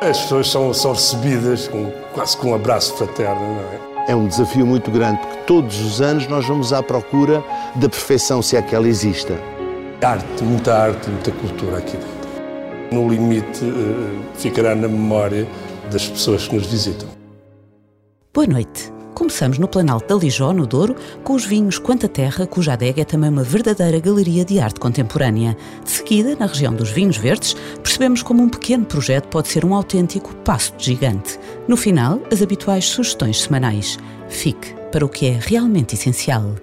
As pessoas são, são recebidas com, quase com um abraço fraterno, não é? É um desafio muito grande, porque todos os anos nós vamos à procura da perfeição, se é que ela exista. Arte, muita arte, muita cultura aqui dentro. No limite, eh, ficará na memória das pessoas que nos visitam. Boa noite. Começamos no Planalto da Lijó, no Douro, com os vinhos Quanta Terra, cuja adega é também uma verdadeira galeria de arte contemporânea. De seguida, na região dos vinhos verdes, percebemos como um pequeno projeto pode ser um autêntico passo de gigante. No final, as habituais sugestões semanais. Fique para o que é realmente essencial.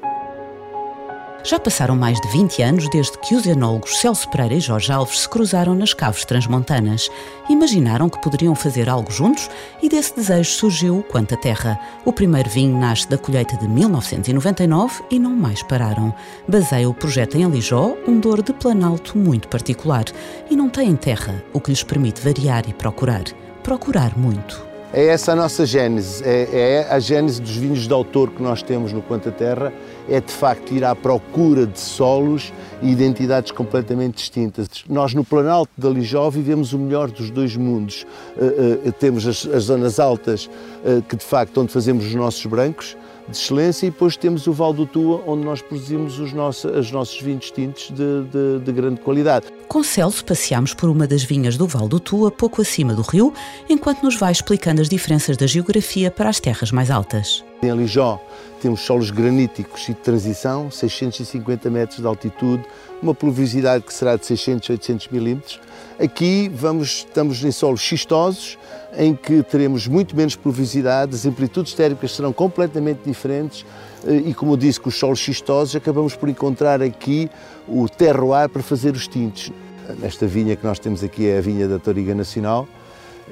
Já passaram mais de 20 anos desde que os enólogos Celso Pereira e Jorge Alves se cruzaram nas caves transmontanas. Imaginaram que poderiam fazer algo juntos e desse desejo surgiu o Quanta Terra. O primeiro vinho nasce da colheita de 1999 e não mais pararam. Baseia o projeto em Lijó, um dor de planalto muito particular. E não têm terra, o que lhes permite variar e procurar. Procurar muito. É essa a nossa gênese, é, é, a gênese dos vinhos de autor que nós temos no Quanta Terra, é de facto ir à procura de solos e identidades completamente distintas. Nós no Planalto da Lijó vivemos o melhor dos dois mundos. Uh, uh, temos as, as, zonas altas, uh, que de facto onde fazemos os nossos brancos, de excelência e depois temos o Val do Tua, onde nós produzimos os nossos, os nossos vinhos tintos de, de, de, grande qualidade. Com Celso passeámos por uma das vinhas do Val do Tua, pouco acima do rio, enquanto nos vai explicando as diferenças da geografia para as terras mais altas. Em Alijó temos solos graníticos e de transição, 650 metros de altitude, uma pluviosidade que será de 600, 800 milímetros. Aqui vamos, estamos em solos xistosos, em que teremos muito menos pluviosidade, as amplitudes térmicas serão completamente diferentes eh, e, como eu disse, com os solos xistosos, acabamos por encontrar aqui o terroir para fazer os tintos. Nesta vinha que nós temos aqui é a vinha da Toriga Nacional,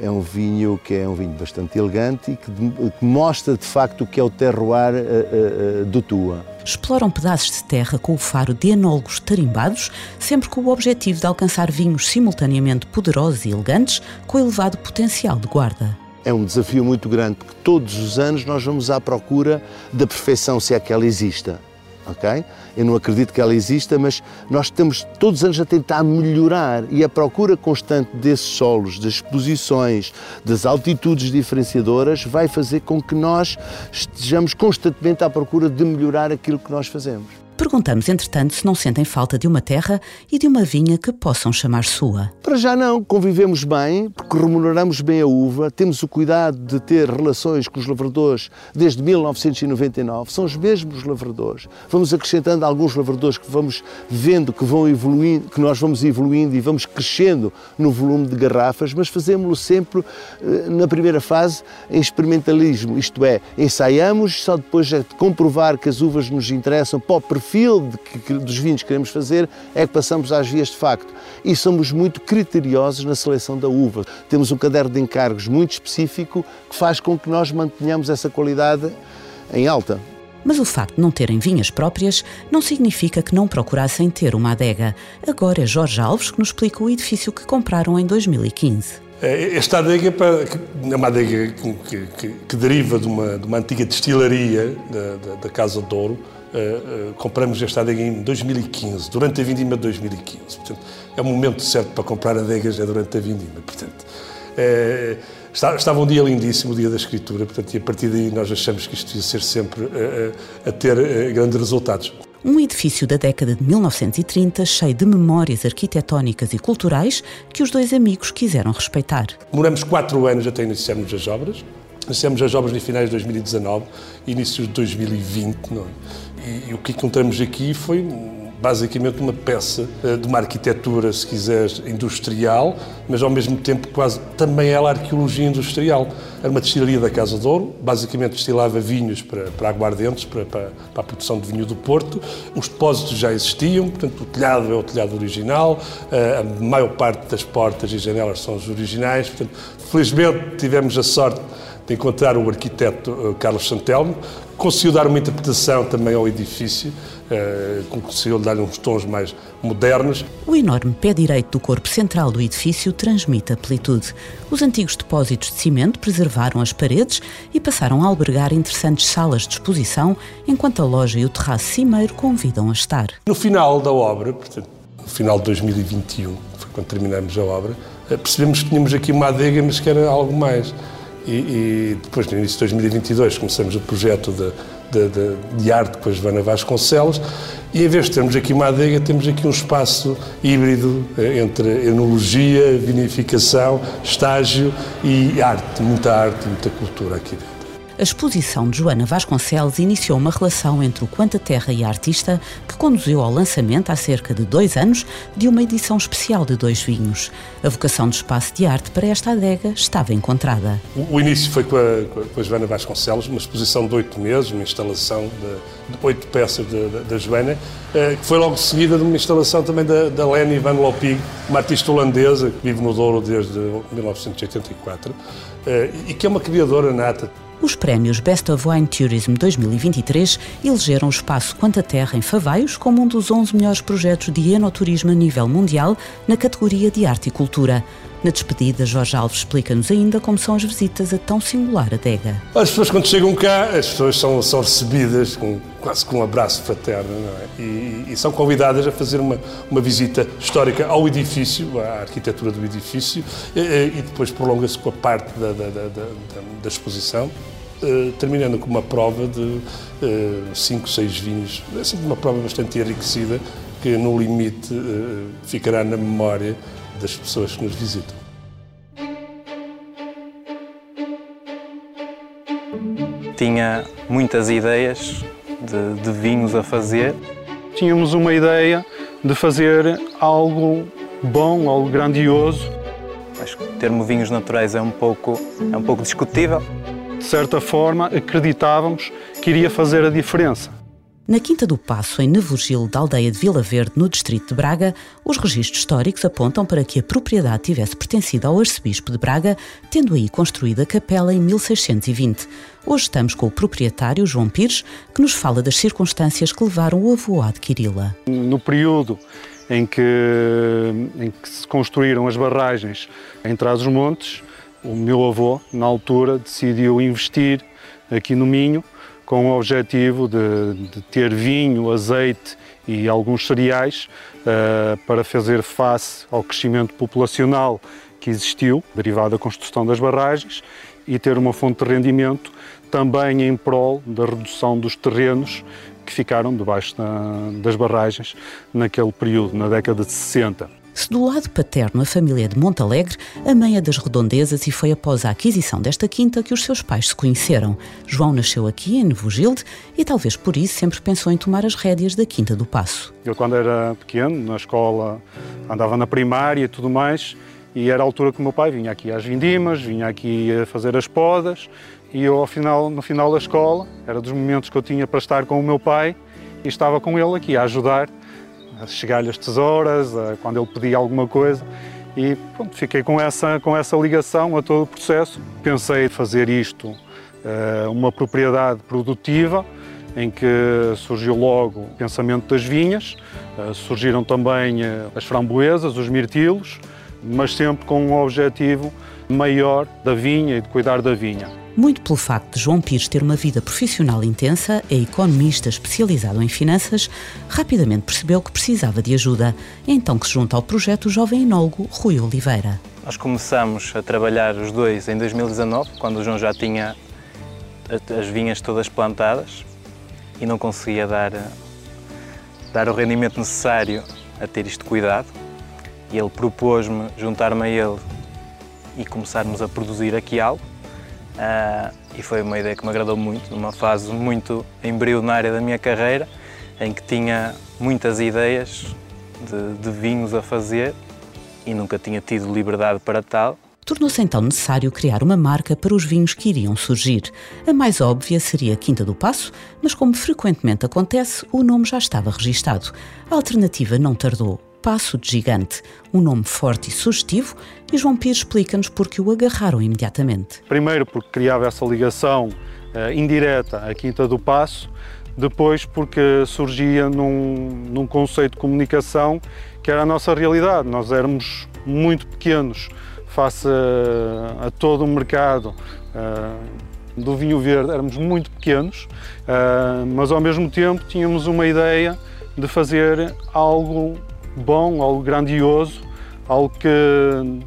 é um vinho que é um vinho bastante elegante e que, que mostra de facto o que é o terroir uh, uh, do Tua. Exploram pedaços de terra com o faro de enólogos tarimbados, sempre com o objetivo de alcançar vinhos simultaneamente poderosos e elegantes, com elevado potencial de guarda. É um desafio muito grande, porque todos os anos nós vamos à procura da perfeição, se é que ela exista ok? Eu não acredito que ela exista, mas nós estamos todos os anos a tentar melhorar e a procura constante desses solos, das exposições, das altitudes diferenciadoras vai fazer com que nós estejamos constantemente à procura de melhorar aquilo que nós fazemos. Perguntamos, entretanto, se não sentem falta de uma terra e de uma vinha que possam chamar sua. Para já não, convivemos bem, porque remuneramos bem a uva, temos o cuidado de ter relações com os lavradores desde 1999, são os mesmos lavradores. Vamos acrescentando alguns lavradores que vamos vendo que vão evoluindo, que nós vamos evoluindo e vamos crescendo no volume de garrafas, mas fazemos-lo sempre eh, na primeira fase em experimentalismo, isto é, ensaiamos, só depois de comprovar que as uvas nos interessam para o de, que, dos vinhos que queremos fazer é que passamos às vias de facto. E somos muito criteriosos na seleção da uva. Temos um caderno de encargos muito específico que faz com que nós mantenhamos essa qualidade em alta. Mas o facto de não terem vinhas próprias não significa que não procurassem ter uma adega. Agora é Jorge Alves que nos explica o edifício que compraram em 2015. É, esta adega é uma adega que, que, que deriva de uma, de uma, antiga destilaria da, da, da Casa Douro, Uh, uh, compramos esta adega em 2015, durante a vindima de 2015. Portanto, é o momento certo para comprar adegas, é durante a vindima. Portanto, uh, está, estava um dia lindíssimo, o dia da escritura, portanto, e a partir daí nós achamos que isto ia ser sempre a ter grandes resultados. Um edifício da década de 1930, cheio de memórias arquitetónicas e culturais que os dois amigos quiseram respeitar. Demoramos quatro anos até iniciarmos as obras. Iniciamos as obras em finais de 2019, início de 2020, não é? E, e o que encontramos aqui foi basicamente uma peça eh, de uma arquitetura, se quiseres, industrial, mas ao mesmo tempo quase também ela arqueologia industrial. Era uma destilaria da Casa de Ouro, basicamente destilava vinhos para, para aguardentes, para, para, para, a produção de vinho do Porto. Os depósitos já existiam, portanto o telhado é o telhado original, eh, a maior parte das portas e janelas são os originais. Portanto, felizmente tivemos a sorte de encontrar o arquiteto eh, Carlos Santelmo, conseguiu dar uma interpretação também ao edifício, eh, conseguiu dar uns tons mais modernos. O enorme pé direito do corpo central do edifício transmite amplitude. Os antigos depósitos de cimento preservaram as paredes e passaram a albergar interessantes salas de exposição, enquanto a loja e o terraço cimeiro convidam a estar. No final da obra, portanto, no final de 2021, foi quando terminamos a obra, eh, percebemos que tínhamos aqui uma adega, mas que era algo mais. E, e, depois, no início de 2022, começamos o projeto de, de, de, de, arte com a Joana Vasconcelos e, em vez de termos aqui uma adega, temos aqui um espaço híbrido eh, entre enologia, vinificação, estágio e arte, muita arte, muita cultura aqui dentro. A exposição de Joana Vasconcelos iniciou uma relação entre o Quanta Terra e a artista que conduziu ao lançamento, há cerca de dois anos, de uma edição especial de dois vinhos. A vocação do espaço de arte para esta adega estava encontrada. O, início foi com a, com a, Joana Vasconcelos, uma exposição de oito meses, uma instalação de, de oito peças da Joana, eh, que foi logo seguida de uma instalação também da, da Leni Van Lopig, uma artista holandesa que vive no Douro desde 1984 eh, e que é uma criadora nata. Os prémios Best of Wine Tourism 2023 elegeram o espaço Quanta Terra em Favaios como um dos 11 melhores projetos de enoturismo a nível mundial na categoria de arte e cultura. Na despedida, Jorge Alves explica-nos ainda como são as visitas a tão singular adega. As pessoas, quando chegam cá, as pessoas são, são recebidas com, quase com um abraço fraterno é? e, e, são convidadas a fazer uma, uma visita histórica ao edifício, à arquitetura do edifício, e, e depois prolonga-se com a parte da, da, da, da exposição. Uh, terminando com uma prova de 5, uh, 6 vinhos. É sempre uma prova bastante enriquecida que, no limite, uh, ficará na memória das pessoas que nos visitam. Tinha muitas ideias de, de vinhos a fazer. Tínhamos uma ideia de fazer algo bom, algo grandioso. Acho que o termo vinhos naturais é um pouco, é um pouco discutível. De certa forma, acreditávamos que iria fazer a diferença. Na Quinta do Passo, em Nevogil, da aldeia de Vila Verde, no distrito de Braga, os registros históricos apontam para que a propriedade tivesse pertencido ao arcebispo de Braga, tendo aí construída a capela em 1620. Hoje estamos com o proprietário, João Pires, que nos fala das circunstâncias que levaram o avô a adquiri-la. No período em que, em que se construíram as barragens em Trás-os-Montes, o meu avô, na altura, decidiu investir aqui no Minho com o objetivo de, de ter vinho, azeite e alguns cereais uh, para fazer face ao crescimento populacional que existiu, derivado da construção das barragens, e ter uma fonte de rendimento também em prol da redução dos terrenos que ficaram debaixo da, das barragens naquele período, na década de 60. Se do lado paterno a família é de Montalegre, a mãe é das redondezas e foi após a aquisição desta quinta que os seus pais se conheceram. João nasceu aqui, em Nevogilde, e talvez por isso sempre pensou em tomar as rédeas da Quinta do Passo. Eu, quando era pequeno, na escola, andava na primária e tudo mais, e era a altura que o meu pai vinha aqui às vindimas, vinha aqui a fazer as podas, e eu, ao final, no final da escola, era dos momentos que eu tinha para estar com o meu pai, e estava com ele aqui a ajudar a chegar-lhe as tesouras, a, quando ele pedia alguma coisa. E pronto, fiquei com essa, com essa ligação a todo o processo. Pensei fazer isto uh, uma propriedade produtiva, em que surgiu logo o pensamento das vinhas, uh, surgiram também uh, as framboesas, os mirtilos, mas sempre com um objetivo maior da vinha e de cuidar da vinha. Muito pelo facto de João Pires ter uma vida profissional intensa, é economista especializado em finanças, rapidamente percebeu que precisava de ajuda. É então que se junta ao projeto o jovem enólogo Rui Oliveira. Nós começamos a trabalhar os dois em 2019, quando o João já tinha as vinhas todas plantadas e não conseguia dar, dar o rendimento necessário a ter isto cuidado. E ele propôs-me juntar-me a ele e começarmos a produzir aqui algo Uh, e foi uma ideia que me agradou muito, numa fase muito embrionária da minha carreira, em que tinha muitas ideias de, de vinhos a fazer e nunca tinha tido liberdade para tal. Tornou-se então necessário criar uma marca para os vinhos que iriam surgir. A mais óbvia seria Quinta do Passo, mas como frequentemente acontece, o nome já estava registado. A alternativa não tardou. Passo de Gigante, um nome forte e sugestivo, e João Pires explica-nos porque o agarraram imediatamente. Primeiro porque criava essa ligação uh, indireta à Quinta do Passo, depois porque surgia num, num conceito de comunicação que era a nossa realidade. Nós éramos muito pequenos face a, a todo o mercado uh, do vinho verde, éramos muito pequenos, uh, mas ao mesmo tempo tínhamos uma ideia de fazer algo bom, algo grandioso, algo que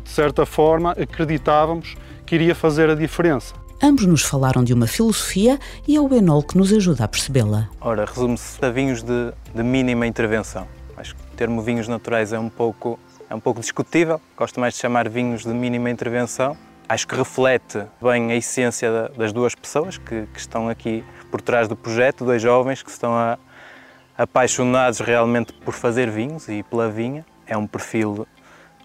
de certa forma acreditávamos que iria fazer a diferença. Ambos nos falaram de uma filosofia e é o Enol que nos ajuda a percebê-la. Ora, resume-se a vinhos de, de mínima intervenção. Acho que o termo vinhos naturais é um pouco é um pouco discutível. Gosto mais de chamar vinhos de mínima intervenção. Acho que reflete bem a essência das duas pessoas que, que estão aqui por trás do projeto, dois jovens que estão a, apaixonados realmente por fazer vinhos e pela vinha. É um perfil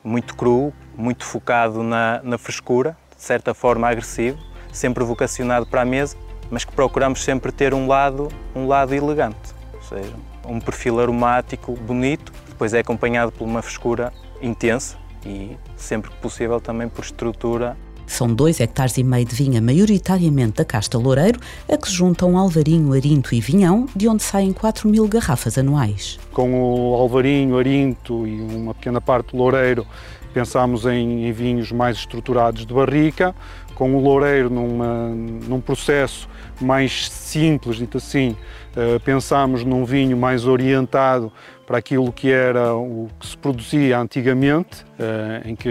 muito cru, muito focado na, na frescura, de certa forma agressivo, sempre vocacionado para a mesa, mas que procuramos sempre ter um lado, um lado elegante, ou seja, um perfil aromático, bonito, depois é acompanhado por uma frescura intensa e sempre que possível também por estrutura. São dois hectares e meio de vinha, maioritariamente da casta Loureiro, a que se juntam Alvarinho, Arinto e Vinhão, de onde saem 4 mil garrafas anuais. Com o Alvarinho, Arinto e uma pequena parte do Loureiro, pensámos em, em vinhos mais estruturados de barrica, com o Loureiro numa, num processo mais simples, dito assim, uh, pensámos num vinho mais orientado para aquilo que era o que se produzia antigamente, uh, em que,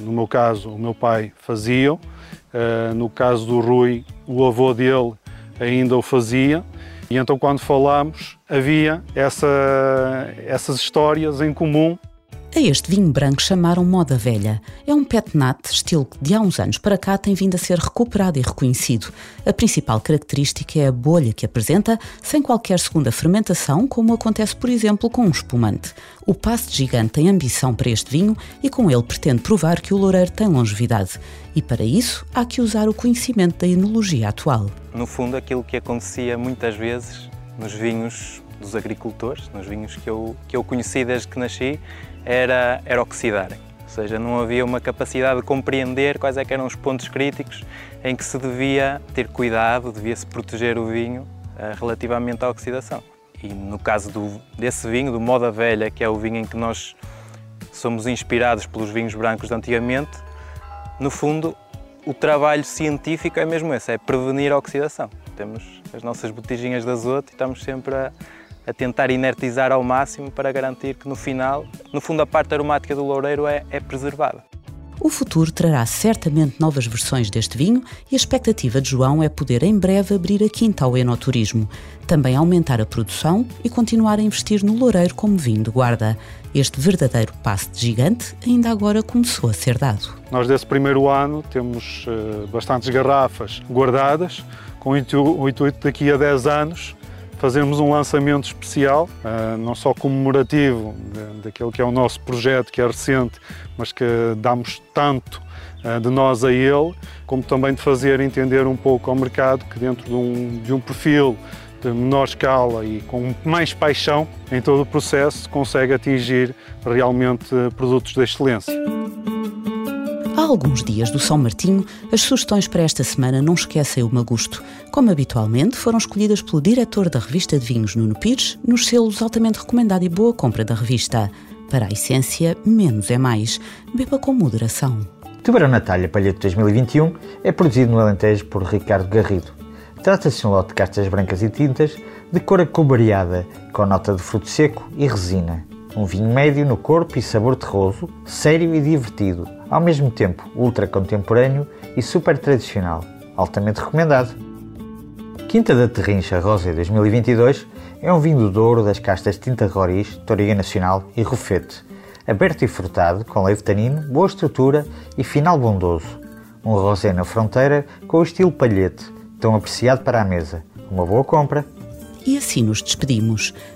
no meu caso, o meu pai fazia, uh, no caso do Rui, o avô dele ainda o fazia, e então quando falámos havia essa, essas histórias em comum a este vinho branco chamaram moda velha. É um pet nat, estilo que de há uns anos para cá tem vindo a ser recuperado e reconhecido. A principal característica é a bolha que apresenta, sem qualquer segunda fermentação, como acontece, por exemplo, com um espumante. O passo gigante tem ambição para este vinho e com ele pretende provar que o loureiro tem longevidade. E para isso há que usar o conhecimento da enologia atual. No fundo, aquilo que acontecia muitas vezes nos vinhos dos agricultores, nos vinhos que eu, que eu conheci desde que nasci, era, era oxidarem. Ou seja, não havia uma capacidade de compreender quais é eram os pontos críticos em que se devia ter cuidado, devia-se proteger o vinho uh, relativamente à oxidação. E no caso do, desse vinho, do Moda Velha, que é o vinho em que nós somos inspirados pelos vinhos brancos de antigamente, no fundo, o trabalho científico é mesmo esse, é prevenir a oxidação. Temos as nossas botijinhas de azoto e estamos sempre a, a tentar inertizar ao máximo para garantir que no final, no fundo, a parte aromática do loureiro é, é preservada. O futuro trará certamente novas versões deste vinho e a expectativa de João é poder em breve abrir a quinta ao enoturismo, também aumentar a produção e continuar a investir no loureiro como vinho de guarda. Este verdadeiro passo de gigante ainda agora começou a ser dado. Nós desse primeiro ano temos uh, bastantes garrafas guardadas, com o intuito daqui a 10 anos fazermos um lançamento especial, uh, não só comemorativo daquele que é o nosso projeto, que é recente, mas que damos tanto uh, de nós a ele, como também de fazer entender um pouco ao mercado que dentro de um, de um perfil de menor escala e com mais paixão em todo o processo consegue atingir realmente produtos de excelência. Há alguns dias do São Martinho, as sugestões para esta semana não esquecem o Magusto. Como habitualmente, foram escolhidas pelo diretor da revista de vinhos, Nuno Pires, nos selos altamente recomendado e boa compra da revista. Para a essência, menos é mais. Beba com moderação. Tubarão Natalha Palhete 2021 é produzido no Alentejo por Ricardo Garrido. Trata-se de um lote de castas brancas e tintas, de cor acobreada, com nota de fruto seco e resina. Um vinho médio no corpo e sabor terroso, sério e divertido, ao mesmo tempo ultra contemporâneo e super tradicional, altamente recomendado. Quinta da Terrincha Rosa 2022 é um vinho do Douro das castas Tinta Roriz, Toriga Nacional e Rufete, aberto e frutado, com leve tanino, boa estrutura e final bondoso. Um rosé na fronteira com o estilo palhete, tão apreciado para a mesa. Uma boa compra E assim nos despedimos.